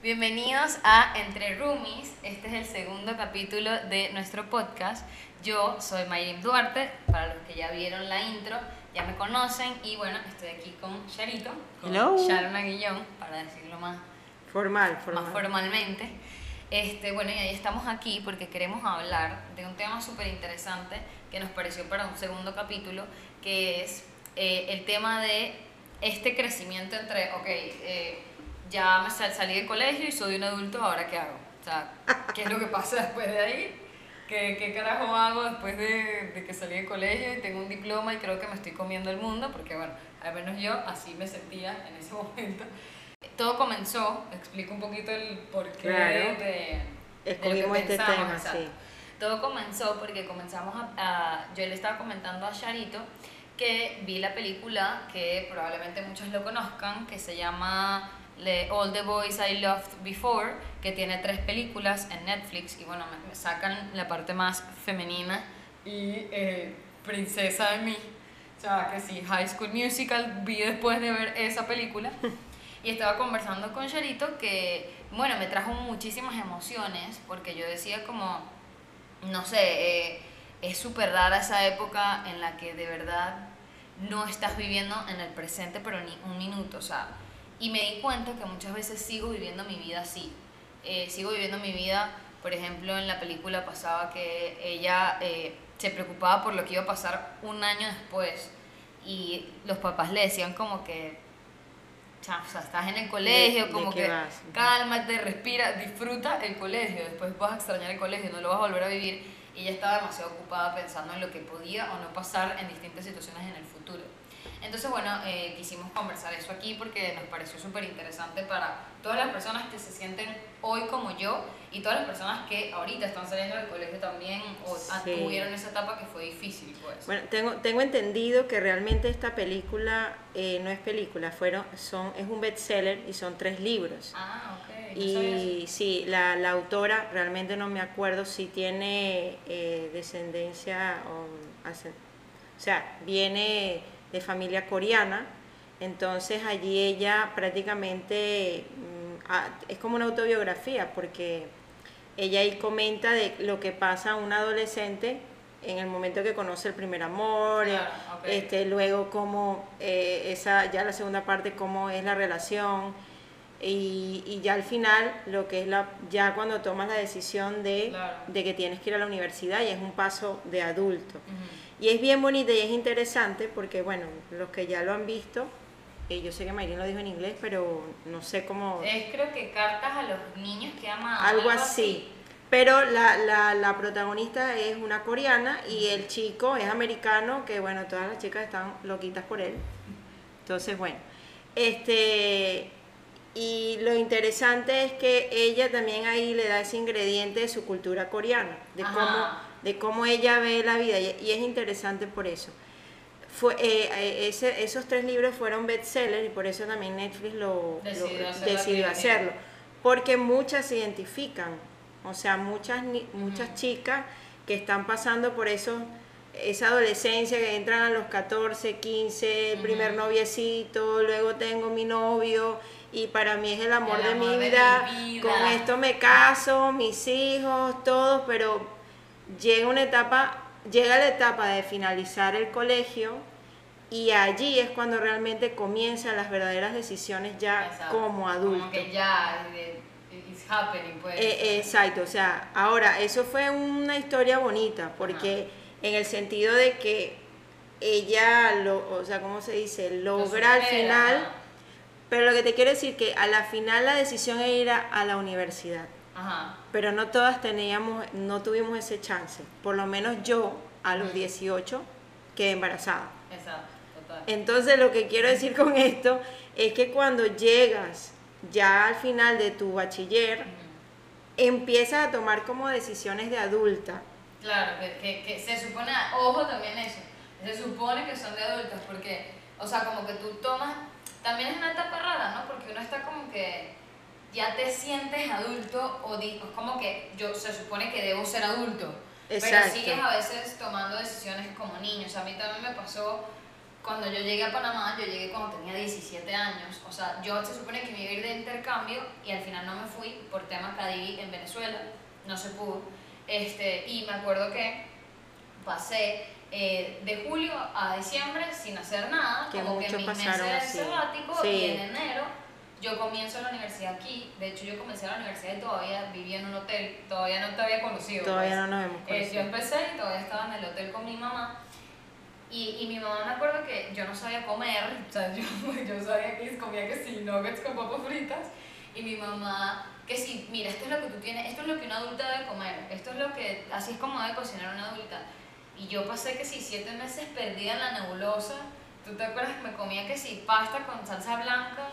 Bienvenidos a Entre Roomies. Este es el segundo capítulo de nuestro podcast. Yo soy Mayrim Duarte, para los que ya vieron la intro, ya me conocen y bueno, estoy aquí con Charito, con Hello. Sharon Aguillón, para decirlo más, Formal, más formal. formalmente. Este, bueno, y ahí estamos aquí porque queremos hablar de un tema súper interesante que nos pareció para un segundo capítulo, que es eh, el tema de este crecimiento entre, ok, eh, ya me sal- salí del colegio y soy un adulto, ¿ahora qué hago? O sea, ¿qué es lo que pasa después de ahí? ¿Qué, qué carajo hago después de, de que salí del colegio y tengo un diploma y creo que me estoy comiendo el mundo? Porque bueno, al menos yo así me sentía en ese momento. Todo comenzó, explico un poquito el porqué Claro. de, de lo Escogimos que este pensamos, tema, sí. Todo comenzó porque comenzamos a, a- Yo le estaba comentando a Charito que vi la película que probablemente muchos lo conozcan, que se llama All the Boys I Loved Before, que tiene tres películas en Netflix y bueno, me, me sacan la parte más femenina y eh, princesa de mí. O sea, que sí, High School Musical vi después de ver esa película. Y estaba conversando con Charito que, bueno, me trajo muchísimas emociones porque yo decía como, no sé, eh, es súper rara esa época en la que de verdad no estás viviendo en el presente, pero ni un minuto, o sea, y me di cuenta que muchas veces sigo viviendo mi vida así. Eh, sigo viviendo mi vida, por ejemplo, en la película pasaba que ella eh, se preocupaba por lo que iba a pasar un año después y los papás le decían como que, "Cha, o sea, estás en el colegio, de como qué que vas? cálmate, respira, disfruta el colegio, después vas a extrañar el colegio, no lo vas a volver a vivir. Y ella estaba demasiado ocupada pensando en lo que podía o no pasar en distintas situaciones en el futuro. Entonces, bueno, eh, quisimos conversar eso aquí porque nos pareció súper interesante para todas las personas que se sienten hoy como yo y todas las personas que ahorita están saliendo del colegio también o Sí. tuvieron esa etapa que fue difícil, pues. Bueno, tengo, tengo entendido que realmente esta película eh, no es película, fueron, son, es un bestseller y son tres libros. ah, ok. no. Y sí, la, la autora, realmente no me acuerdo si tiene eh, descendencia, o, o sea, viene de familia coreana, entonces allí ella prácticamente mm, ah, es como una autobiografía, porque ella ahí comenta de lo que pasa a un adolescente en el momento que conoce el primer amor, eh, Claro, ok. este, luego cómo eh, esa, ya la segunda parte, cómo es la relación, y, y ya al final lo que es la ya cuando tomas la decisión de, Claro. de que tienes que ir a la universidad y es un paso de adulto. Y es bien bonita y es interesante porque bueno los que ya lo han visto eh, yo sé que Mayrin lo dijo en inglés pero no sé cómo Es creo que cartas a los niños que aman. algo así pero la, la, la protagonista es una coreana y el chico es americano que bueno todas las chicas están loquitas por él entonces bueno este y lo interesante es que ella también ahí le da ese ingrediente de su cultura coreana, de Ajá. cómo, de cómo ella ve la vida, y, es interesante por eso. Fue, eh, eh, ese- esos tres libros fueron bestsellers y por eso también Netflix lo, lo- Decidió hacer hacerlo, porque muchas se identifican, o sea, muchas, ni- muchas chicas que están pasando por eso, esa adolescencia que entran a los 14, 15, el primer noviecito, luego tengo mi novio y para mí es el amor, El de, mi de vida, mi vida. con esto me caso, mis hijos, todo, pero llega una etapa, llega la etapa de finalizar el colegio y allí es cuando realmente comienzan las verdaderas decisiones ya Exacto. como adulto. Como que ya, eh, it's happening, pues. Eh, exacto, o sea, ahora, eso fue una historia bonita, porque en el sentido de que ella, lo, o sea, ¿cómo se dice? Lo Logra al final, pero lo que te quiero decir que a la final la decisión era ir a, a la universidad, Ajá. pero no todas teníamos, no tuvimos ese chance, por lo menos yo a los Ujú. 18 quedé embarazada. Exacto, total. Entonces lo que quiero decir con esto es que cuando llegas ya al final de tu bachiller, empiezas a tomar como decisiones de adulta. Claro, que, que, que se supone, ojo también eso, se supone que son de adultos, porque, o sea, como que tú tomas, también es una etapa rara, ¿no? Porque uno está como que ya te sientes adulto o es como que yo se supone que debo ser adulto, pero Exacto. sigues a veces tomando decisiones como niño. O sea, a mí también me pasó cuando yo llegué a Panamá, yo llegué cuando tenía 17 años. O sea, yo se supone que me iba a ir de intercambio y al final no me fui por tema CADI en Venezuela. No se pudo. Este, y me acuerdo que pasé eh, de julio a diciembre sin hacer nada, Que como que mis meses de sabático Sí. y en enero yo comienzo la universidad aquí. De hecho, yo comencé la universidad y todavía vivía en un hotel, todavía no te había conocido. Todavía pues. no nos hemos Eh, yo conocido. empecé y todavía estaba en el hotel con mi mamá. Y, y mi mamá me acuerdo que yo no sabía comer, o sea, yo, yo sabía que comía que sí, nuggets con papas fritas. Y mi mamá, que sí, mira, esto es lo que tú tienes, esto es lo que una adulta debe comer, esto es lo que, así es como debe cocinar una adulta. Y yo pasé que sí, siete meses perdida en la nebulosa. ¿Tú te acuerdas que me comía que sí, pasta con salsa blanca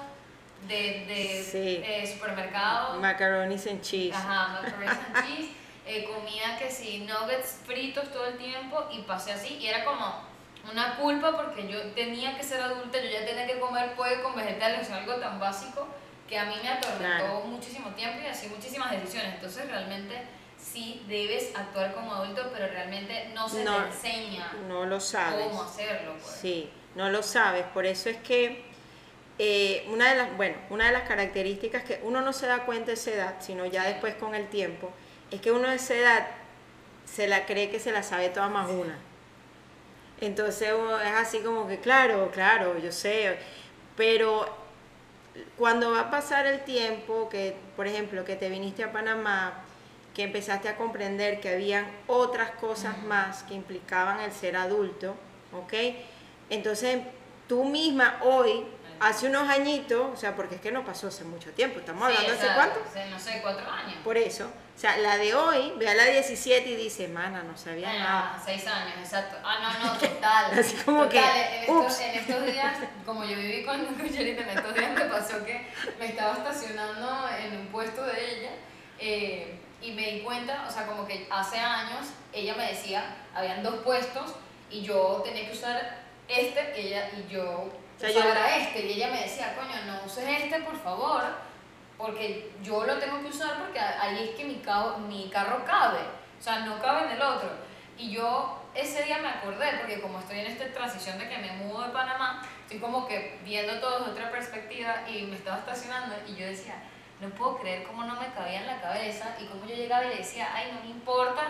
de, de Sí. eh, supermercado? Macaronis and cheese. Ajá, macaroni and cheese. eh, comía que sí, nuggets fritos todo el tiempo y pasé así. Y era como una culpa porque yo tenía que ser adulta, yo ya tenía que comer pollo con vegetales, algo tan básico que a mí me atormentó Claro. muchísimo tiempo y así muchísimas decisiones. Entonces realmente sí debes actuar como adulto, pero realmente no se No, te enseña No lo sabes. cómo hacerlo. Pues. Sí, no lo sabes. Por eso es que eh, una de las, bueno, una de las características que uno no se da cuenta de esa edad, sino ya después con el tiempo, es que uno de esa edad se la cree que se la sabe toda más una. Entonces es así como que, claro, claro, yo sé, pero cuando va a pasar el tiempo, que por ejemplo, que te viniste a Panamá, que empezaste a comprender que habían otras cosas más que implicaban el ser adulto, ¿ok? Entonces tú misma hoy, hace unos añitos, o sea, porque es que no pasó hace mucho tiempo, estamos Sí, hablando hace cuánto, hace, no sé, cuatro años. por eso, o sea, la de hoy, ve a la 17 y dice, mana, no sabía nada. Ah, seis años, exacto. Ah, no, no, total. Así como que, Total, en estos, en estos días, como yo viví con Yerita, en estos días me pasó que me estaba estacionando en un puesto de ella eh, y me di cuenta, o sea, como que hace años ella me decía, habían dos puestos y yo tenía que usar este y, ella, y yo sea, usaba yo- era este y ella me decía, coño, no uses este, por favor, porque yo lo tengo que usar porque ahí es que mi, cabo- mi carro cabe, o sea, no cabe en el otro. Y yo ese día me acordé, porque como estoy en esta transición de que me mudo de Panamá, estoy como que viendo todo desde otra perspectiva y me estaba estacionando y yo decía, no puedo creer cómo no me cabía en la cabeza y cómo yo llegaba y le decía, ay, no me importa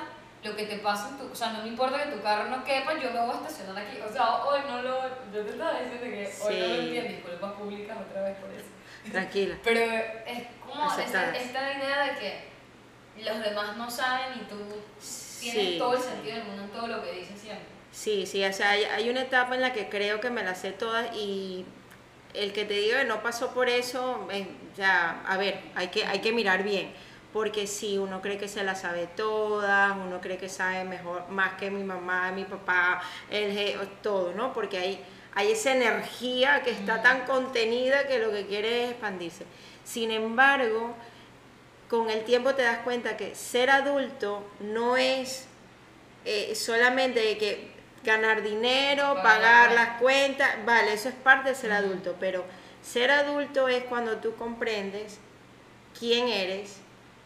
lo que te pase en tu, o sea, no me importa que tu carro no quepa, yo me voy a estacionar aquí. O sea, hoy no lo, yo te estaba diciendo que hoy no lo Sí. entiendo, disculpas públicas otra vez por eso. Tranquila. Pero es como esta, esta idea de que los demás no saben y tú tienes Sí, todo el sí. sentido del mundo en todo lo que dices siempre. Sí, sí, o sea, hay, hay una etapa en la que creo que me las sé todas y el que te diga que no pasó por eso, eh, ya, a ver, hay que, hay que mirar bien, porque si uno cree que se las sabe todas, uno cree que sabe mejor, más que mi mamá, mi papá, el, todo, ¿no? Porque hay, hay esa energía que está tan contenida que lo que quiere es expandirse. Sin embargo, con el tiempo te das cuenta que ser adulto no es eh, solamente que ganar dinero, Pagar pagar la las cuentas, vale, eso es parte de ser adulto, pero ser adulto es cuando tú comprendes quién eres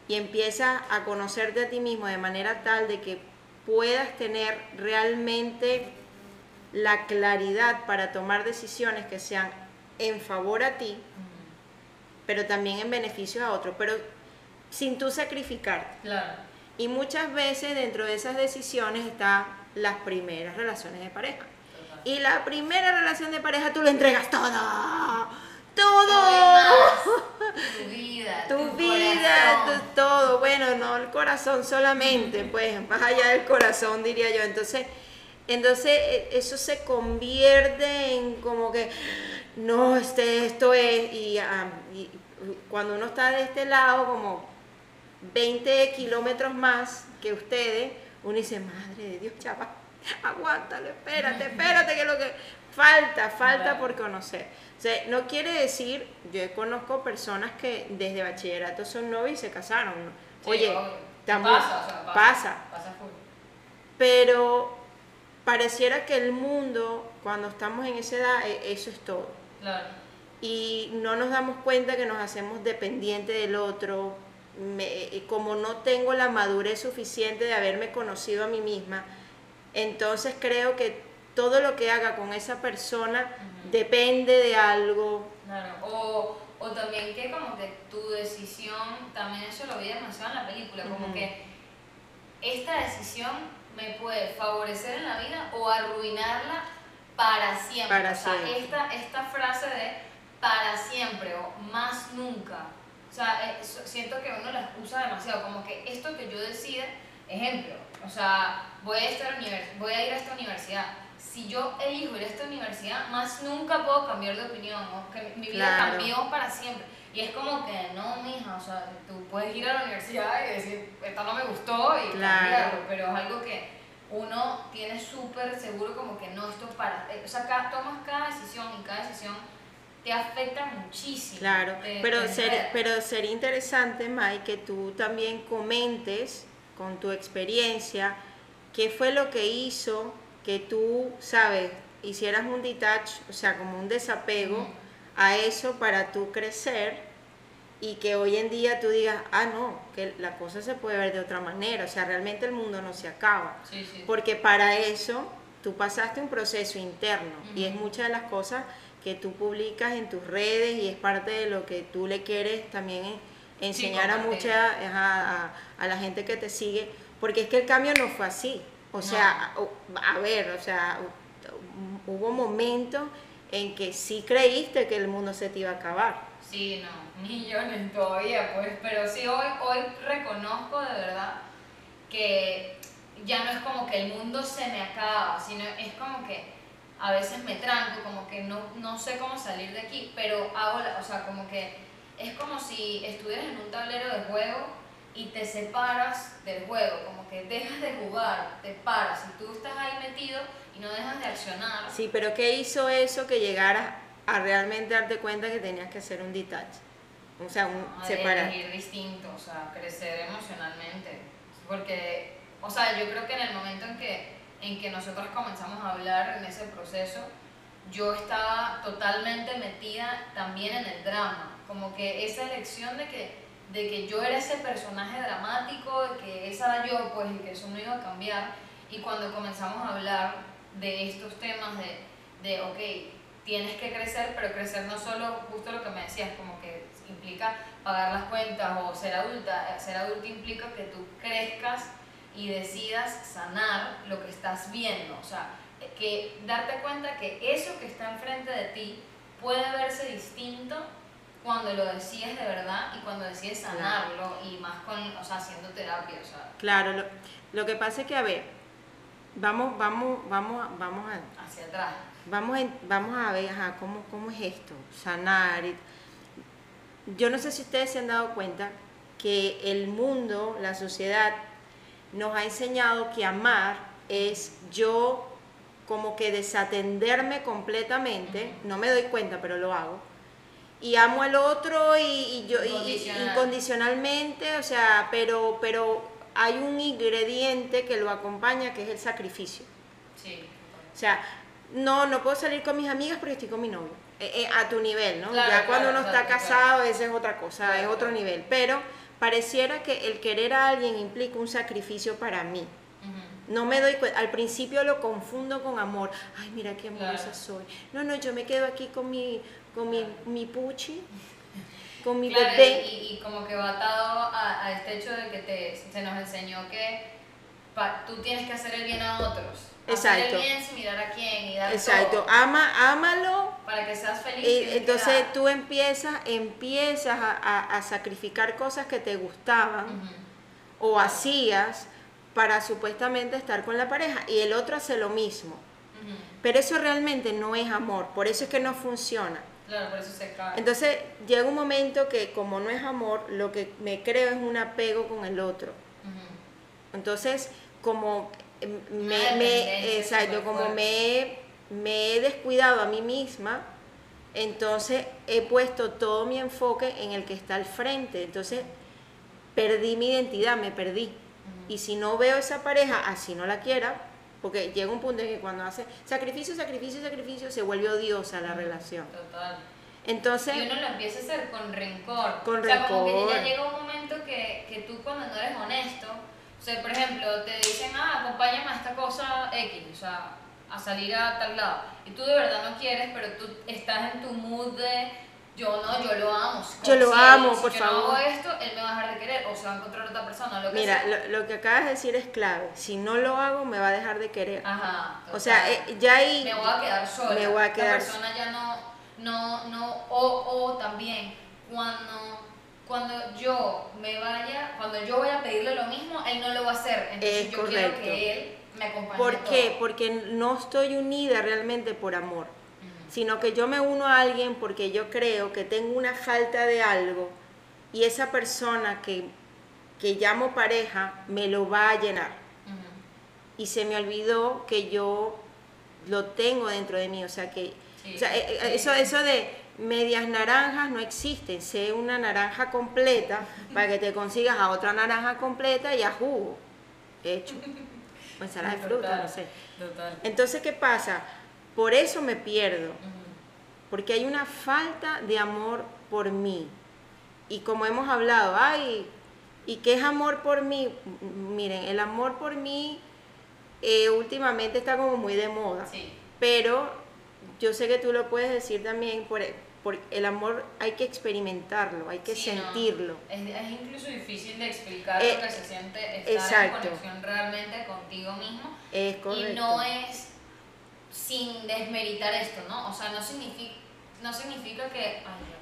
y empiezas a conocerte a ti mismo de manera tal de que puedas tener realmente la claridad para tomar decisiones que sean en favor a ti, pero también en beneficio a otro, pero sin tú sacrificarte. Claro. Y muchas veces dentro de esas decisiones están las primeras relaciones de pareja. Total. Y la primera relación de pareja tú le entregas todo. Todo. Tu vida. Tu vida, tu- todo. Bueno, no el corazón solamente, pues más allá del corazón diría yo. Entonces, entonces e- eso se convierte en como que, no, este, esto es, y, y cuando uno está de este lado, como 20 kilómetros más que ustedes, uno dice, madre de Dios, chava, aguántalo, espérate, espérate, que lo que falta, falta por conocer. O sea, no quiere decir, yo conozco personas que desde bachillerato son novios y se casaron. Oye, estamos- pasa, o sea, pasa. pasa. Pasa full. pero pareciera que el mundo, cuando estamos en esa edad, e- eso es todo. Claro. Y no nos damos cuenta que nos hacemos dependientes del otro. Me- eh, como no tengo la madurez suficiente de haberme conocido a mí misma, entonces creo que todo lo que haga con esa persona depende de algo. Claro, o, o también que como que tu decisión, también eso lo vi demasiado en la película, como Ujú. que esta decisión me puede favorecer en la vida o arruinarla para siempre. Para o sea, siempre. Esta, esta frase de para siempre o más nunca. O sea, eh, siento que uno la usa demasiado, como que esto que yo decida, ejemplo, o sea, voy a, esta univers- voy a ir a esta universidad. Si yo elijo ir a esta universidad, más nunca puedo cambiar de opinión, o que mi vida Claro. cambió para siempre. Y es como que, no, mija, o sea, tú puedes ir a la universidad y decir, esta no me gustó y Claro. cambiarlo, pero es algo que uno tiene súper seguro como que no, esto para, eh, o sea, cada- tomas cada decisión y cada decisión te afecta muchísimo. Claro, te- pero, te ser- pero sería interesante, Mike, que tú también comentes con tu experiencia qué fue lo que hizo que tú, sabes, hicieras un detach, o sea, como un desapego a eso para tú crecer y que hoy en día tú digas, ah, no, que la cosa se puede ver de otra manera, o sea, realmente el mundo no se acaba. Sí, sí. Porque para eso tú pasaste un proceso interno y es muchas de las cosas que tú publicas en tus redes y es parte de lo que tú le quieres también en- enseñar a mucha a la gente que te sigue, porque es que el cambio no fue así. O sea, o- a ver, o sea, hu- hubo momentos en que sí creíste que el mundo se te iba a acabar. Sí, no, millones todavía, pues, pero sí hoy, hoy reconozco de verdad que ya no es como que el mundo se me acaba, sino es como que a veces me tranco, como que no, no sé cómo salir de aquí, pero hago, la- o sea, como que es como si estuvieras en un tablero de juego y te separas del juego, como que dejas de jugar, te paras, y tú estás ahí metido y no dejas de accionar. Sí, pero ¿qué hizo eso que llegaras a realmente darte cuenta que tenías que hacer un detach? O sea, un a separar. distinto, o sea, crecer emocionalmente. Porque, o sea, yo creo que en el momento en que, en que nosotros comenzamos a hablar en ese proceso, yo estaba totalmente metida también en el drama. Como que esa elección de que, de que yo era ese personaje dramático, de que esa era yo, pues, y que eso no iba a cambiar. Y cuando comenzamos a hablar de estos temas de, de ok, tienes que crecer, pero crecer no solo, justo lo que me decías, como que implica pagar las cuentas o ser adulta. Ser adulta implica que tú crezcas y decidas sanar lo que estás viendo. O sea, que darte cuenta que eso que está enfrente de ti puede verse distinto cuando lo decides de verdad y cuando decides sanarlo y más con, o sea, haciendo terapia, o sea, Claro, lo, lo que pasa es que, a ver, vamos, vamos, vamos, a- vamos a, hacia atrás. vamos, en- vamos a ver, ajá, ¿cómo, cómo es esto, sanar. y- Yo no sé si ustedes se han dado cuenta que el mundo, la sociedad, nos ha enseñado que amar es yo como que desatenderme completamente, no me doy cuenta, pero lo hago, y amo al otro y, y yo y- incondicionalmente, o sea, pero, pero hay un ingrediente que lo acompaña que es el sacrificio. Sí. O sea, no, no puedo salir con mis amigas porque estoy con mi novio. Eh, eh, a tu nivel, ¿no? Claro, ya cuando claro, uno está casado, esa es otra cosa, es otro nivel. Pero pareciera que el querer a alguien implica un sacrificio para mí. No me doy cuenta, al principio lo confundo con amor. Ay, mira qué amorosa soy. No, no, yo me quedo aquí con mi, con mi, mi puchi, con mi Claro, bebé. y, y como que va atado a, a este hecho de que te, se nos enseñó que pa- tú tienes que hacer el bien a otros. Hacer Exacto. el bien sin mirar a quién y dar Exacto, todo ama, ámalo para que seas feliz. Y entonces tú empiezas, empiezas a, a- a sacrificar cosas que te gustaban Ujú. o hacías para supuestamente estar con la pareja y el otro hace lo mismo. Ujú. Pero eso realmente no es amor, por eso es que no funciona. Claro, por eso se cae. Entonces llega un momento que como no es amor, lo que me creo es un apego con el otro. Entonces, como eh, me, dependencia exacto, como me, me he descuidado a mí misma, entonces he puesto todo mi enfoque en el que está al frente. Entonces, perdí mi identidad, me perdí. Y si no veo esa pareja, así no la quiera, porque llega un punto en que cuando hace sacrificio, sacrificio, sacrificio, se vuelve odiosa la relación. Total. Entonces, Y uno lo empieza a hacer con rencor. Con o sea, como que rencor. ya llega un momento que, que tú cuando no eres honesto, o sea, por ejemplo, te dicen, ah, acompáñame a esta cosa X, o sea, a salir a tal lado y tú de verdad no quieres, pero tú estás en tu mood de yo no, yo lo amo. Yo lo Si amo, él- si por yo favor. no hago esto, él me va a dejar de querer o se va a encontrar otra persona, lo que Mira, lo, lo que acabas de decir es clave. Si no lo hago, me va a dejar de querer. Ajá. O sea, eh, ya ahí... me voy a quedar sola. Me voy a La quedar- persona ya no, no, no, o, o también cuando, cuando yo me vaya, cuando yo voy a pedirle lo mismo, él no lo va a hacer. Entonces Es yo quiero correcto. que él me acompañe. ¿Por qué? todo. Porque no estoy unida realmente por amor. Sino que yo me uno a alguien porque yo creo que tengo una falta de algo y esa persona que, que llamo pareja me lo va a llenar. Y se me olvidó que yo lo tengo dentro de mí, o sea que Sí, o sea, eh, eh, sí. eso, eso de medias naranjas no existen, sé una naranja completa para que te consigas a otra naranja completa y a jugo hecho. O ensalada de fruta, no sé. Total. Entonces, ¿qué pasa? Por eso me pierdo, porque hay una falta de amor por mí. Y como hemos hablado, ay, ¿y qué es amor por mí? Miren, el amor por mí eh, últimamente está como muy de moda, Sí. pero yo sé que tú lo puedes decir también, por, el amor hay que experimentarlo, hay que Sí, no. sentirlo. Es, es incluso difícil de explicar Eh, lo que se siente estar exacto. en conexión realmente contigo mismo. Es correcto. Y no es sin desmeritar esto, ¿no? O sea, no significa, no significa que... Ay, ya.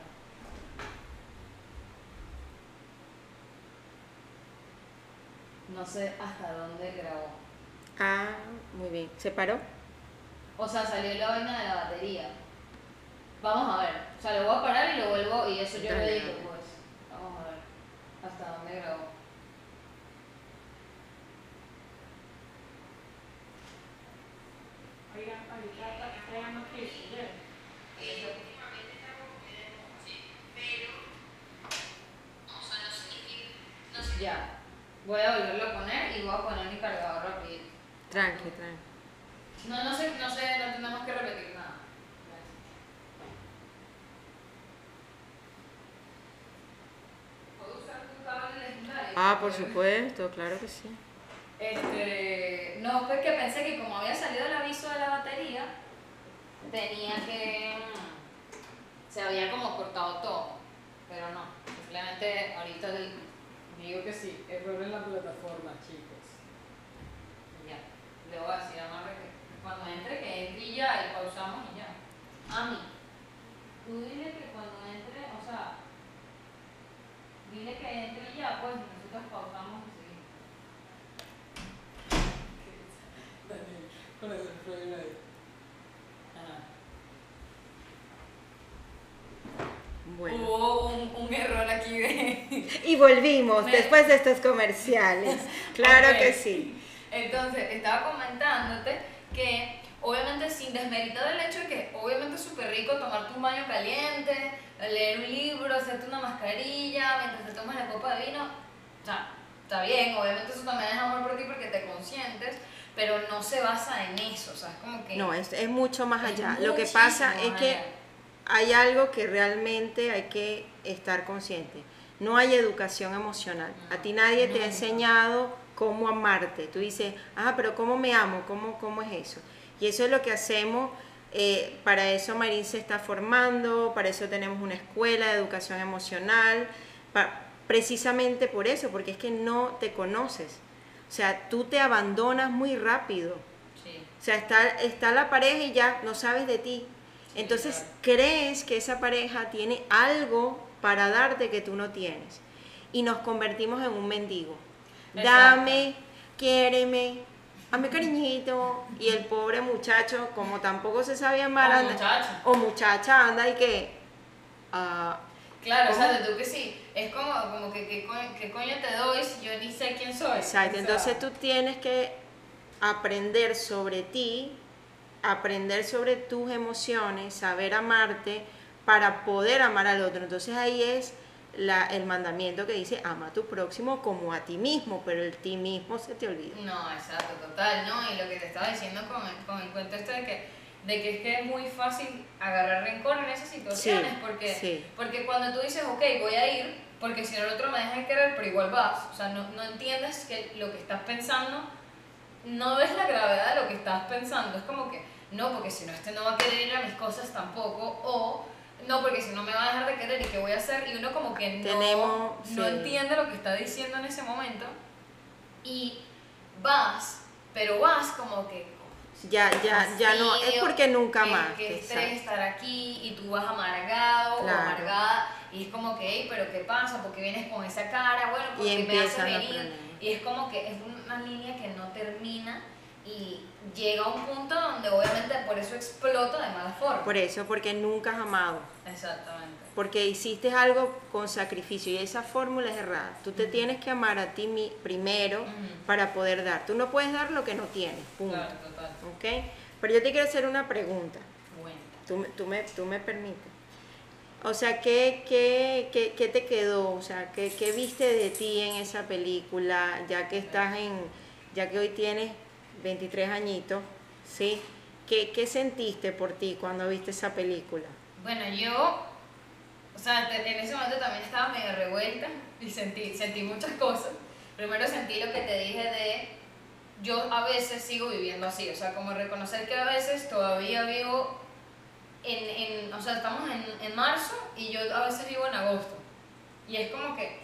No sé hasta dónde grabó. Ah, muy bien. ¿Se paró? O sea, salió la vaina de la batería. Vamos a ver. O sea, lo voy a parar y lo vuelvo y eso yo lo edito, dale. pues. Vamos a ver hasta dónde grabó. Ya. Voy a volverlo a poner y voy a poner mi cargador rápido. Tranqui, tranqui. No, no sé, no sé, no tenemos que repetir nada. ¿Puedo usar tu cable legendario? Ah, por supuesto, claro que sí. Este, no, pues que pensé que como había salido el aviso de la batería, tenía que... mm, Se había como cortado todo, pero no. Simplemente ahorita el- digo que sí. Error en la plataforma, chicos. Ya, le voy a decir a Marre que cuando entre, que entre y ya, y pausamos y ya. Ami, tú dile que cuando entre, o sea, dile que entre y ya, pues nosotros pausamos Bueno. Hubo un, un error aquí de... Y volvimos Me- después de estos comerciales. Claro que sí. Entonces, estaba comentándote que obviamente sin desmeritar el hecho de que obviamente es súper rico tomarte un baño caliente, leer un libro, hacerte una mascarilla mientras te tomas la copa de vino, o sea, está bien, obviamente eso también es amor por ti porque te consientes, pero no se basa en eso, o sea, es como que... No, es, es mucho más allá. Lo que pasa es que allá. hay algo que realmente hay que estar consciente. No hay educación emocional. A ti nadie te ha enseñado cómo amarte. Tú dices, ah, pero ¿cómo me amo? ¿Cómo, cómo es eso? Y eso es lo que hacemos. eh, para eso Marín se está formando, para eso tenemos una escuela de educación emocional, pa- precisamente por eso, porque es que no te conoces. O sea, tú te abandonas muy rápido. Sí. O sea, está, está la pareja y ya no sabes de ti. Sí, Entonces claro. crees que esa pareja tiene algo para darte que tú no tienes. Y nos convertimos en un mendigo. Exacto. Dame, quiéreme, dame cariñito. Y el pobre muchacho, como tampoco se sabe amar, O anda- muchacha. o muchacha anda y que... ah, Claro, ¿Cómo? o sea, tú que sí, es como, como que ¿qué coño, coño te doy si yo ni sé quién soy? Exacto, O sea, entonces tú tienes que aprender sobre ti, aprender sobre tus emociones, saber amarte para poder amar al otro. Entonces ahí es la, el mandamiento que dice, ama a tu próximo como a ti mismo, pero el ti mismo se te olvida. No, exacto, total, ¿no? Y lo que te estaba diciendo con el, con el cuento este de que, de que es que es muy fácil agarrar rencor en esas situaciones, Sí, porque, sí. porque cuando tú dices, ok, voy a ir, porque si no el otro me deja de querer, pero igual vas, o sea, no, no entiendes que lo que estás pensando no ves la gravedad de lo que estás pensando. Es como que, no, porque si no, este no va a querer ir a mis cosas tampoco, o no, porque si no me va a dejar de querer y qué voy a hacer, y uno como que no, Tenemos- no sí. entiende lo que está diciendo en ese momento, y vas, pero vas como que Ya, ya, ya no, es porque nunca que- más. Que estrés estar aquí y tú vas amargado Claro. o amargada y es como que, "Ey, pero ¿qué pasa? ¿Por qué vienes con esa cara? Bueno, porque me hace empiezan los venir. Y es como que es una línea que no termina y llega a un punto donde obviamente por eso explota de mala forma. Por eso, porque nunca has amado. Exactamente. Porque hiciste algo con sacrificio y esa fórmula es errada. Tú te tienes que amar a ti primero para poder dar. Tú no puedes dar lo que no tienes, punto. Claro, total. ¿Ok? Pero yo te quiero hacer una pregunta. Bueno. Tú, me- tú, me, tú me permites. O sea, ¿qué, qué, qué, qué te quedó? O sea, ¿qué, ¿qué viste de ti en esa película? Ya que estás en, ya que hoy tienes 23 añitos, ¿sí? ¿Qué, qué sentiste por ti cuando viste esa película? Bueno, yo, o sea, en ese momento también estaba medio revuelta y sentí, sentí muchas cosas. Primero sentí lo que te dije de, yo a veces sigo viviendo así, o sea, como reconocer que a veces todavía vivo en, en o sea, estamos en, en marzo y yo a veces vivo en agosto. Y es como que,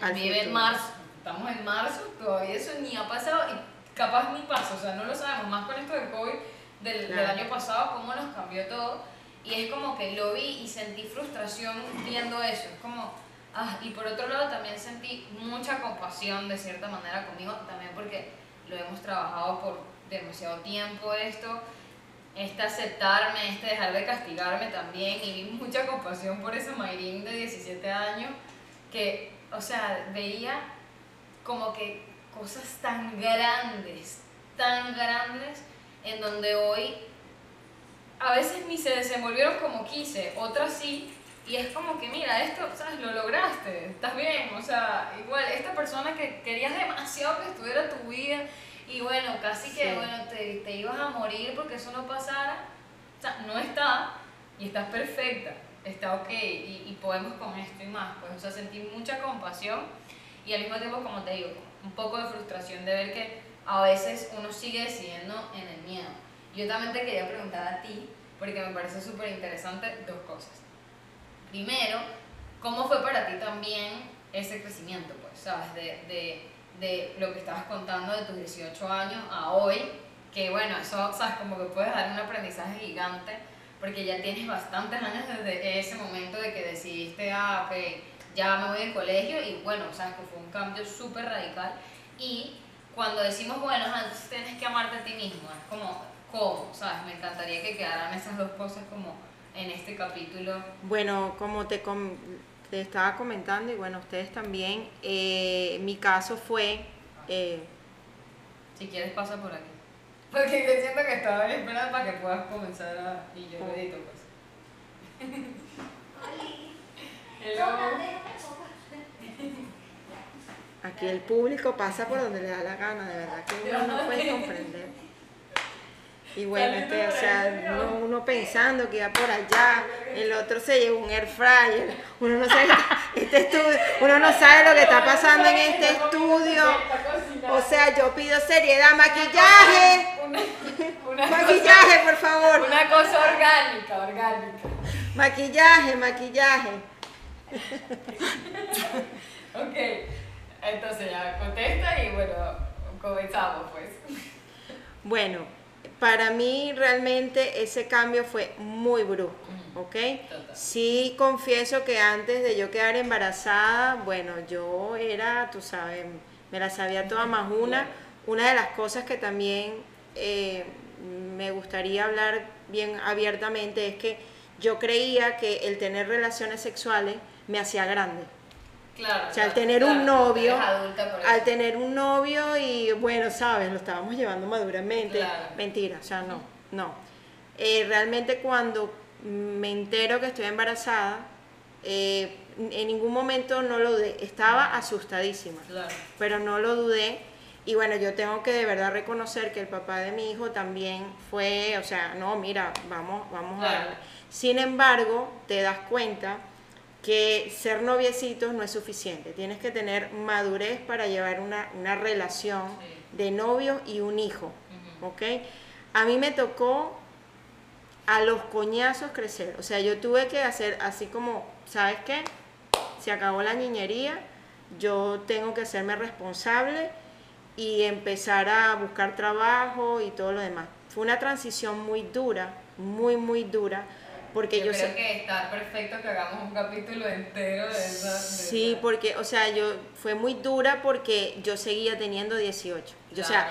Al vive en futuro. marzo, estamos en marzo, todavía eso ni ha pasado y capaz ni pasa, o sea, no lo sabemos, más con esto del COVID del, del Claro. año pasado, cómo nos cambió todo. Y es como que lo vi y sentí frustración viendo eso. Es como, ah, y por otro lado también sentí mucha compasión de cierta manera conmigo, también porque lo hemos trabajado por demasiado tiempo esto. Este aceptarme, este dejar de castigarme también. Y vi mucha compasión por esa Mayrin de 17 años que, o sea, veía como que cosas tan grandes, tan grandes, en donde hoy a veces ni se desenvolvieron como quise, otras sí, y es como que, mira, esto, ¿sabes? Lo lograste, estás bien, o sea, igual, esta persona que querías demasiado que estuviera tu vida, y bueno, casi que, Sí. bueno, te, te ibas a morir porque eso no pasara, o sea, no está, y estás perfecta, está ok, y, y podemos con esto y más, pues, o sea, sentí mucha compasión, y al mismo tiempo, como te digo, un poco de frustración de ver que a veces uno sigue decidiendo en el miedo. Yo también te quería preguntar a ti, porque me parece súper interesante, dos cosas. Primero, ¿cómo fue para ti también ese crecimiento, pues, sabes, de, de, de lo que estabas contando de tus 18 años a hoy? Que bueno, eso, sabes, como que puedes dar un aprendizaje gigante, porque ya tienes bastantes años desde ese momento de que decidiste, ah, ok, ya me voy del colegio, y bueno, sabes que fue un cambio súper radical. Y cuando decimos, bueno, entonces tienes que amarte a ti mismo, es como, ¿cómo? ¿Sabes? Me encantaría que quedaran esas dos cosas como en este capítulo. Bueno, como te, com- te estaba comentando, y bueno, ustedes también, eh, mi caso fue, eh, Si quieres, pasa por aquí. Porque yo siento que estaba esperando para que puedas comenzar a... Y yo lo edito, pues. Hello. aquí el público pasa por donde le da la gana, de verdad que uno no puede comprender. Y bueno, este, o sea, uno, uno pensando que iba por allá, el otro se llevó un air fryer, uno no sabe, este estudio, uno no sabe lo que está pasando en este estudio. O sea, yo pido seriedad, maquillaje, Una, una cosa, maquillaje, por favor, una cosa orgánica, orgánica. maquillaje, maquillaje. Ok, entonces ya contesta y bueno, comenzamos pues. Bueno, para mí realmente ese cambio fue muy brusco, ¿ok? Total. Sí confieso que antes de yo quedar embarazada, bueno, yo era, tú sabes, me la sabía toda más una. Una de las cosas que también eh, me gustaría hablar bien abiertamente es que yo creía que el tener relaciones sexuales me hacía grande. Claro. O sea, al claro, tener un novio, al tener un novio y bueno, sabes, lo estábamos llevando maduramente. Claro. Mentira, o sea, no, no. Eh, realmente cuando me entero que estoy embarazada, eh, en ningún momento no lo dudé, estaba asustadísima, pero no lo dudé. Y bueno, yo tengo que de verdad reconocer que el papá de mi hijo también fue, o sea, no, mira, vamos, vamos a darle. Sin embargo, te das cuenta que ser noviecitos no es suficiente. Tienes que tener madurez para llevar una, una relación Sí. de novio y un hijo. ¿Ok? A mí me tocó a los coñazos crecer. O sea, yo tuve que hacer así como, ¿sabes qué? Se acabó la niñería, yo tengo que hacerme responsable y empezar a buscar trabajo y todo lo demás. Fue una transición muy dura, muy, muy dura, porque yo, yo, creo sé... que está perfecto que hagamos un capítulo entero de esa. de Sí, esa- porque, o sea, yo fue muy dura porque yo seguía teniendo 18. Yo, O sea,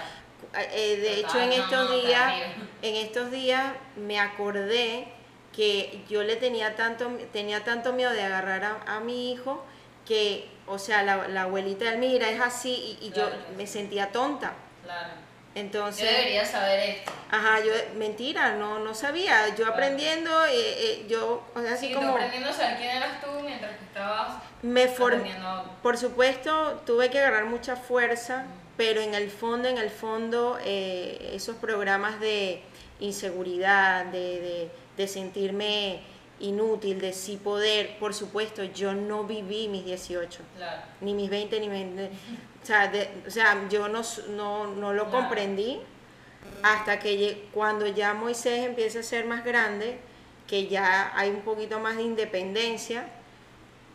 eh, de hecho en estos días, en estos días me acordé que yo le tenía tanto, tenía tanto miedo de agarrar a, a mi hijo que, o sea, la, la abuelita de él, mira, es así, y, y yo me sentía tonta. Claro. Yo Entonces, debería saber esto. ajá, yo, mentira, no, no sabía. Yo aprendiendo, eh, eh, yo, o sea, así Sí, tú como aprendiendo a saber quién eras tú mientras que estabas me aprendiendo. Por supuesto, tuve que agarrar mucha fuerza, pero en el fondo, en el fondo, eh, esos programas de inseguridad, de, de- de sentirme inútil, de sí poder, por supuesto, yo no viví mis 18, Claro. ni mis 20, ni mis 20. O sea, de- o sea yo no, no, no lo Claro. comprendí hasta que cuando ya Moisés empieza a ser más grande, que ya hay un poquito más de independencia,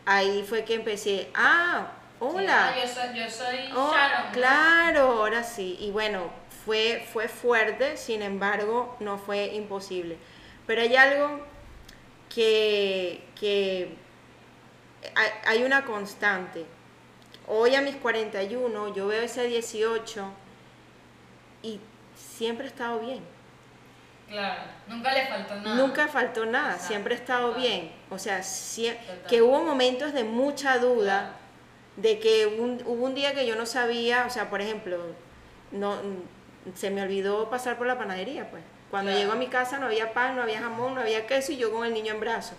ahí fue que empecé, ah, hola. Sí, ah, yo soy, yo soy Oh, Sharon. ¿no? claro, ahora sí. Y bueno, fue, fue fuerte, sin embargo, no fue imposible. Pero hay algo que, que hay, una constante. Hoy a mis 41, yo veo ese 18 y siempre he estado bien. Claro. Nunca le faltó nada. Nunca faltó nada, Exacto, siempre he estado bien. O sea, Total. que hubo momentos de mucha duda, Claro. de que un- hubo un día que yo no sabía, o sea, por ejemplo, no se me olvidó pasar por la panadería, pues. Cuando Claro. llego a mi casa no había pan, no había jamón, no había queso y yo con el niño en brazos.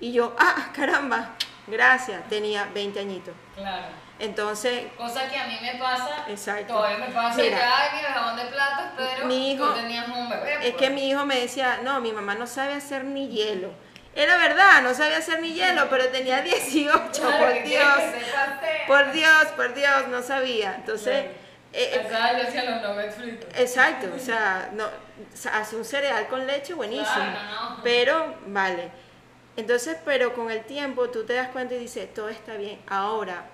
Y yo, ah, caramba, gracias, tenía 20 añitos. Claro. Entonces, Cosa que a mí me pasa. Exacto. Todavía me pasa Mira. el jabón de platos, pero Mi hijo- tú tenías un bebé. es pues. que mi hijo me decía, no, mi mamá no sabe hacer ni hielo. Era verdad, no sabía hacer ni hielo, pero tenía 18, Claro, por que Dios. que. Por Dios, por Dios, no sabía. Entonces, Claro. Eh, eh, yo hacía los nuggets fritos. exacto, o sea, no, o sea, hace un cereal con leche buenísimo. Claro, no. Pero, vale. Entonces, pero con el tiempo tú te das cuenta y dices, todo está bien. Ahora,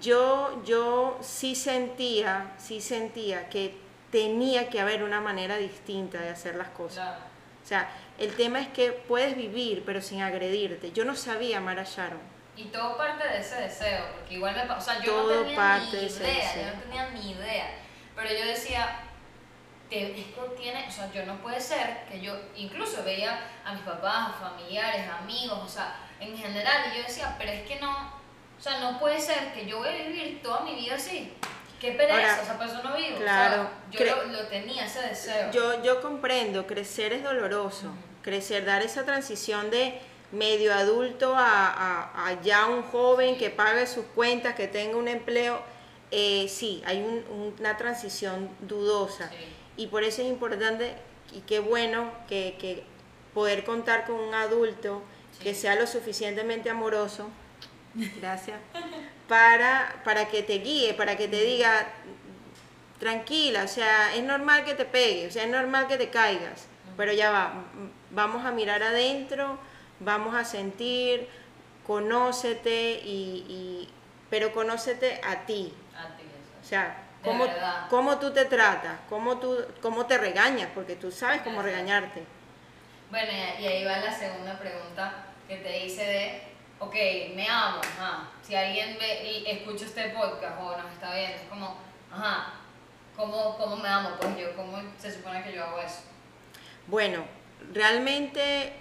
yo, yo sí sentía, sí sentía que tenía que haber una manera distinta de hacer las cosas. Claro. O sea, el tema es que puedes vivir, pero sin agredirte. Yo no sabía amar a Sharon. Y todo parte de ese deseo, porque igual me o sea, yo Todo no tenía parte ni idea, yo no tenía ni idea, pero yo decía, "Te- esto tiene, o sea, yo no puede ser que yo, incluso veía a mis papás, a familiares, amigos, o sea, en general, y yo decía, pero es que no, o sea, no puede ser que yo voy a vivir toda mi vida así, qué pereza, Ahora, o sea, por eso no vivo, claro, o sea, yo lo, lo tenía, ese deseo. Yo, yo comprendo, crecer es doloroso. Crecer, dar esa transición de medio adulto a, a- a ya un joven que pague sus cuentas, que tenga un empleo. eh, sí, hay un- una transición dudosa. Sí. Y por eso es importante y qué bueno que, que poder contar con un adulto que sea lo suficientemente amoroso, gracias, para, para que te guíe, para que te diga, tranquila, o sea, es normal que te pegue, o sea, es normal que te caigas, pero ya va, vamos a mirar adentro, vamos a sentir, conócete, y, y- pero conócete a ti, A ti, eso. o sea, cómo, cómo tú te tratas, cómo, tú, cómo te regañas, porque tú sabes cómo Exacto. regañarte. Bueno, y ahí va la segunda pregunta que te hice de, ok, me amo, ajá. Si alguien ve y escucha este podcast o nos está viendo, es como, ajá, ¿cómo, cómo me amo? Pues yo, ¿cómo se supone que yo hago eso? Bueno, realmente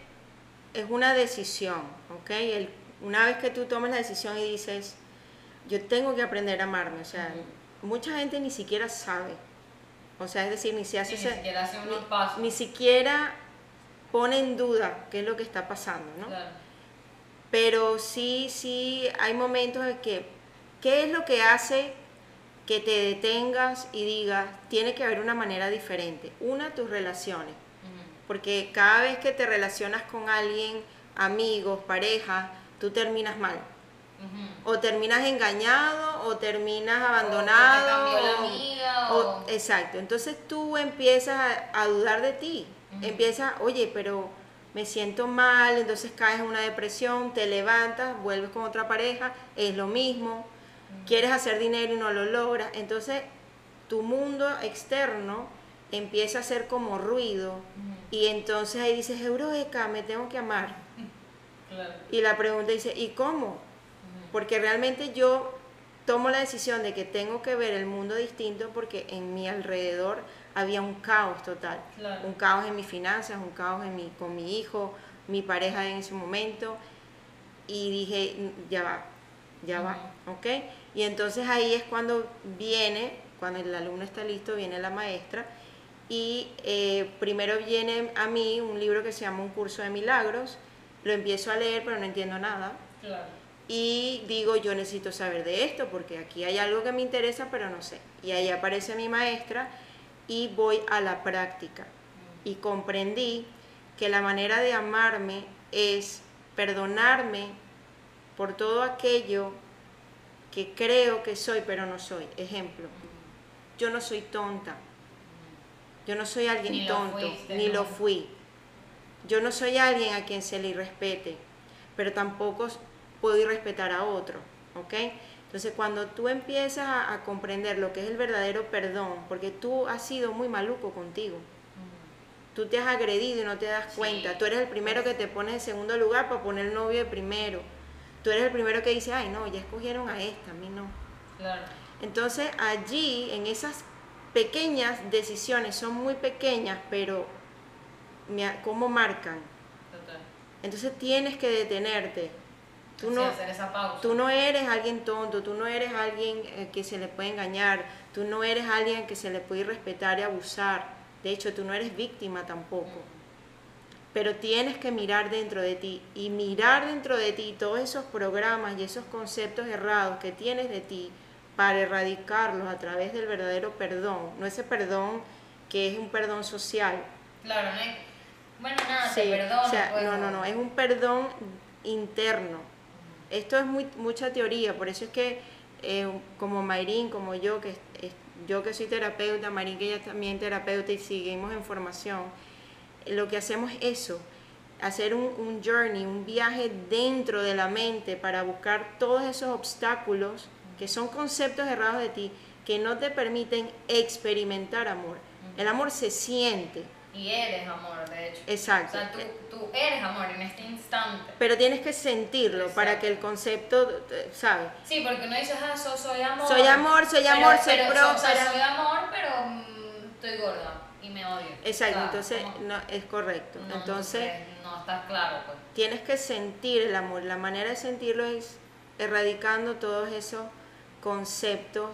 es una decisión, ¿ok? El- una vez que tú tomas la decisión y dices, yo tengo que aprender a amarme, o sea, mucha gente ni siquiera sabe, o sea, es decir, ni se hace Y ni ese- siquiera hace unos ni- pasos. ni siquiera pone en duda qué es lo que está pasando, ¿no? Claro. Pero sí, sí, hay momentos en que, ¿qué es lo que hace que te detengas y digas, tiene que haber una manera diferente? Una, tus relaciones. Porque cada vez que te relacionas con alguien, amigos, pareja, tú terminas mal. O terminas engañado, o terminas O que te abandonado. cambió la o- amiga, o- o- exacto. Entonces tú empiezas a, a dudar de ti. Empiezas, oye, pero me siento mal, entonces caes en una depresión, te levantas, vuelves con otra pareja, es lo mismo. Quieres hacer dinero y no lo logras. Entonces tu mundo externo empieza a hacer como ruido. Y entonces ahí dices, Eureka, me tengo que amar. Claro. Y la pregunta dice, ¿y cómo? Porque realmente yo tomo la decisión de que tengo que ver el mundo distinto porque en mi alrededor había un caos total. Claro. Un caos en mis finanzas, un caos en mi, con mi hijo, mi pareja en ese momento. Y dije, "Mm, ya va, ya va, ¿ok? Y entonces ahí es cuando viene, cuando el alumno está listo, viene la maestra. Y eh, primero viene a mí un libro que se llama Un curso de milagros. Lo empiezo a leer, pero no entiendo nada. Claro. y digo yo necesito saber de esto porque aquí hay algo que me interesa pero no sé. Y ahí aparece mi maestra y voy a la práctica. Y comprendí que la manera de amarme es perdonarme por todo aquello que creo que soy pero no soy. Ejemplo yo no soy tonta yo no soy alguien Ni lo tonto fuiste, ni ¿no? lo fui yo no soy alguien a quien se le irrespete, pero tampoco puedo irrespetar a otro, ¿ok? Entonces cuando tú empiezas a, a comprender lo que es el verdadero perdón, porque tú has sido muy maluco contigo, tú te has agredido y no te das Sí. cuenta, tú eres el primero que te pones en segundo lugar para poner el novio de primero, tú eres el primero que dice, ay no, ya escogieron a esta, a mí no. Claro. Entonces allí, en esas pequeñas decisiones, son muy pequeñas, pero me cómo marcan. Total. Entonces tienes que detenerte. Tú no, hacer esa pausa. tú no eres alguien tonto, tú no eres alguien eh, que se le puede engañar, tú no eres alguien que se le puede respetar y abusar. De hecho, tú no eres víctima tampoco. Pero tienes que mirar dentro de ti y mirar dentro de ti todos esos programas y esos conceptos errados que tienes de ti para erradicarlos a través del verdadero perdón, no ese perdón que es un perdón social, Claro, no hay- Bueno, nada, Sí, te perdono. o sea, pues, no, no, no, es un perdón interno. Esto es muy, mucha teoría, por eso es que eh, como Mayrín, como yo, que es- yo que soy terapeuta, Mayrín que ella también terapeuta y seguimos en formación, lo que hacemos es eso, hacer un, un journey, un viaje dentro de la mente para buscar todos esos obstáculos que son conceptos errados de ti que no te permiten experimentar amor. El amor se siente, Y eres amor, de hecho. Exacto. O sea, tú, tú eres amor en este instante. pero tienes que sentirlo para Exacto. que el concepto, eh, ¿sabes? Sí, porque no dices, ah, so- soy amor. Soy amor, soy Pero- amor, soy pero, o sea, próspera. soy amor, pero mm, estoy gorda y me odio. Exacto, O sea, entonces no, es correcto. no, entonces No, no estás claro, pues. tienes que sentir el amor. La manera de sentirlo es erradicando todos esos conceptos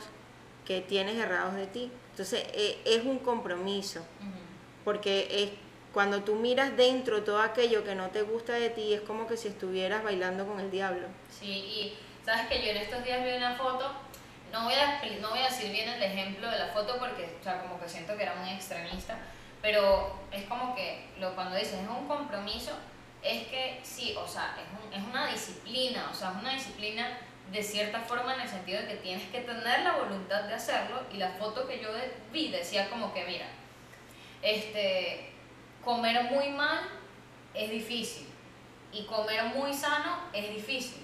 que tienes errados de ti. Entonces eh, es un compromiso, Ujú. porque es cuando tú miras dentro todo aquello que no te gusta de ti, es como que si estuvieras bailando con el diablo. Sí, y sabes que yo en estos días vi una foto, no voy, a, no voy a decir bien el ejemplo de la foto porque, o sea, como que siento que era muy extremista, pero es como que lo, cuando dices es un compromiso, es que sí, o sea, es, un- es una disciplina, o sea, es una disciplina de cierta forma en el sentido de que tienes que tener la voluntad de hacerlo y la foto que yo vi decía como que, mira, este, comer muy mal es difícil y comer muy sano es difícil.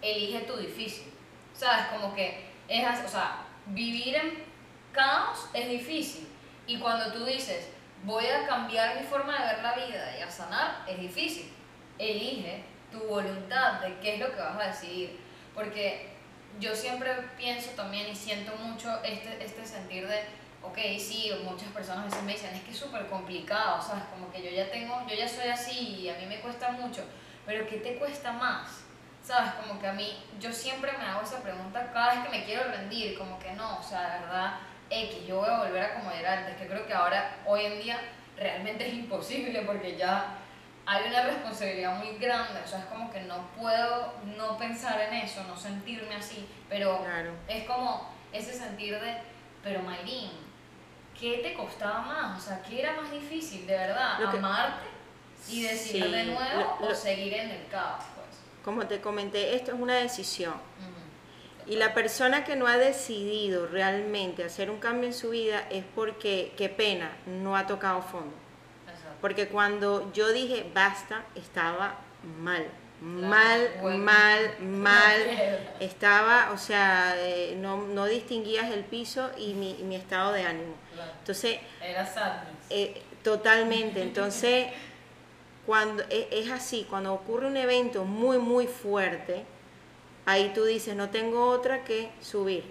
Elige tu difícil. ¿Sabes? Como que es, o sea, vivir en caos es difícil. Y cuando tú dices, voy a cambiar mi forma de ver la vida y a sanar, es difícil. Elige tu voluntad de qué es lo que vas a decidir. Porque yo siempre pienso también y siento mucho este, este sentir de, ok, sí, muchas personas a veces me dicen, es que es súper complicado, ¿sabes? Como que yo ya tengo, yo ya soy así y a mí me cuesta mucho, pero ¿qué te cuesta más? ¿Sabes? Como que a mí, yo siempre me hago esa pregunta cada vez que me quiero rendir, como que no, o sea, de verdad, X, yo voy a volver a como era antes, que creo que ahora, hoy en día, realmente es imposible porque ya hay una responsabilidad muy grande, o sea, es como que no puedo no pensar en eso, no sentirme así, pero Claro. es como ese sentir de, pero Mayrin, ¿qué te costaba más? O sea, ¿qué era más difícil, de verdad? Que- ¿Amarte y decidir Sí, de nuevo lo- o lo- seguir en el caos? Pues? como te comenté, esto es una decisión. Ujú. Y la persona que no ha decidido realmente hacer un cambio en su vida es porque, qué pena, no ha tocado fondo. Porque cuando yo dije basta, estaba mal. Mal, bueno. mal, mal. Estaba, o sea, eh, no, no distinguías el piso y mi, y mi estado de ánimo. Claro. Entonces, Era eh, totalmente. Entonces, cuando e- es así, cuando ocurre un evento muy, muy fuerte, ahí tú dices, no tengo otra que subir.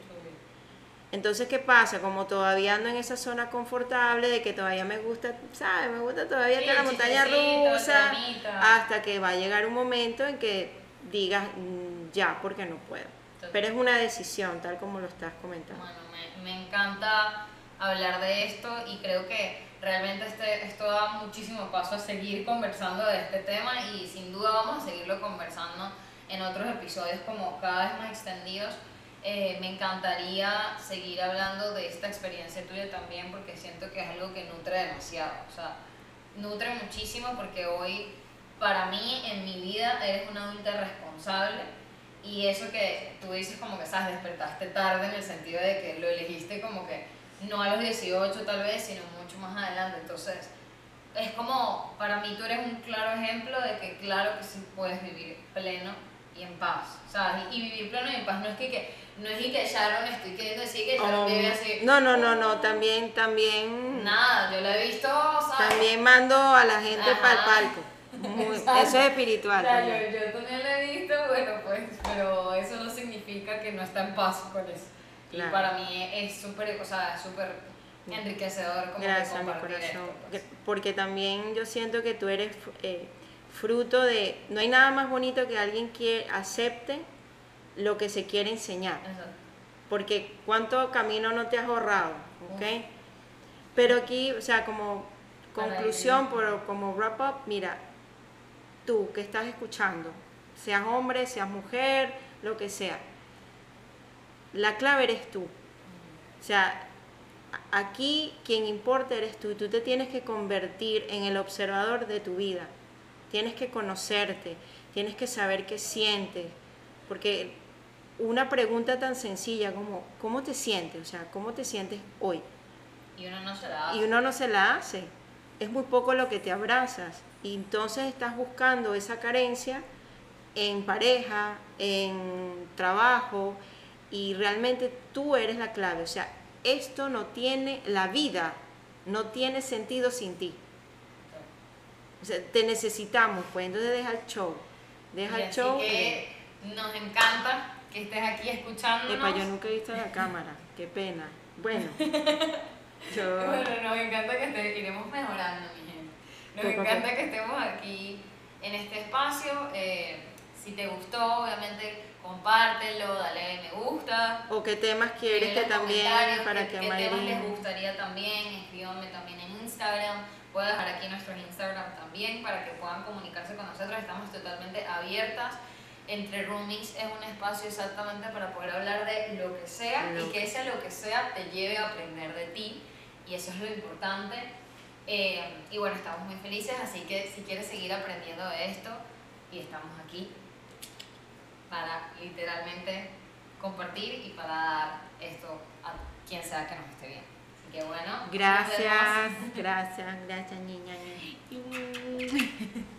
Entonces, ¿qué pasa? Como todavía ando en esa zona confortable de que todavía me gusta, ¿sabes? Me gusta todavía Sí, la montaña rusa, hasta que va a llegar un momento en que digas, "Mm, ya, porque no puedo. Pero es una decisión, tal como lo estás comentando. Bueno, me, me encanta hablar de esto y creo que realmente este, esto da muchísimo paso a seguir conversando de este tema y sin duda vamos a seguirlo conversando en otros episodios como cada vez más extendidos. Eh, me encantaría seguir hablando de esta experiencia tuya también porque siento que es algo que nutre demasiado, o sea, nutre muchísimo porque hoy para mí en mi vida eres una adulta responsable y eso que tú dices como que, sabes, despertaste tarde en el sentido de que lo elegiste como que no a los 18 tal vez, sino mucho más adelante. Entonces, es como, para mí tú eres un claro ejemplo de que claro que sí puedes vivir pleno y en paz, ¿sabes? Y, y vivir pleno y en paz no es que, que no es y que Sharon, estoy queriendo decir que Sharon Um, vive así. no, no, no, no, también, también, Nada, yo lo he visto, ¿sabes? también mando a la gente para el palco. Muy- eso es espiritual. O sea, también. yo, yo también lo he visto, bueno, pues, pero eso no significa que no está en paz con eso. Claro. Y para mí es súper, o sea, súper enriquecedor como Gracias, que mi corazón. esto, pues. Porque también yo siento que tú eres eh, fruto de... No hay nada más bonito que alguien que acepte lo que se quiere enseñar. Exacto. Porque cuánto camino no te has ahorrado, ¿ok? Pero aquí, o sea, como conclusión, por, como wrap up, mira, tú que estás escuchando, seas hombre, seas mujer, lo que sea, la clave eres tú. O sea, aquí quien importa eres tú y tú te tienes que convertir en el observador de tu vida. Tienes que conocerte, tienes que saber qué sientes, porque una pregunta tan sencilla como ¿cómo te sientes? O sea, ¿cómo te sientes hoy? Y uno no se la Y hace. uno no se la hace. Es muy poco lo que te abrazas. Y entonces estás buscando esa carencia en pareja, en trabajo, y realmente tú eres la clave. O sea, esto no tiene, la vida no tiene sentido sin ti. O sea, te necesitamos, pues entonces deja el show. Deja Y el así show. que nos encanta que estés aquí escuchándonos. Epa, yo nunca he visto la cámara, qué pena. Bueno, yo... Bueno, nos encanta que esté, iremos mejorando, mi gente. Nos encanta que estemos aquí en este espacio. eh, si te gustó, obviamente compártelo, dale me gusta. O qué temas quieres que también para qué, que qué temas les gustaría también, escríbanme también en Instagram. Voy a dejar aquí nuestros Instagram también para que puedan comunicarse con nosotros. Estamos totalmente abiertas. Entre Roomies es un espacio exactamente para poder hablar de lo que sea Lo y que ese lo que sea te lleve a aprender de ti. Y eso es lo importante. Eh, y bueno, estamos muy felices, así que si quieres seguir aprendiendo de esto, y estamos aquí para literalmente compartir y para dar esto a quien sea que nos esté viendo. Así que bueno. Gracias, gracias, gracias niña.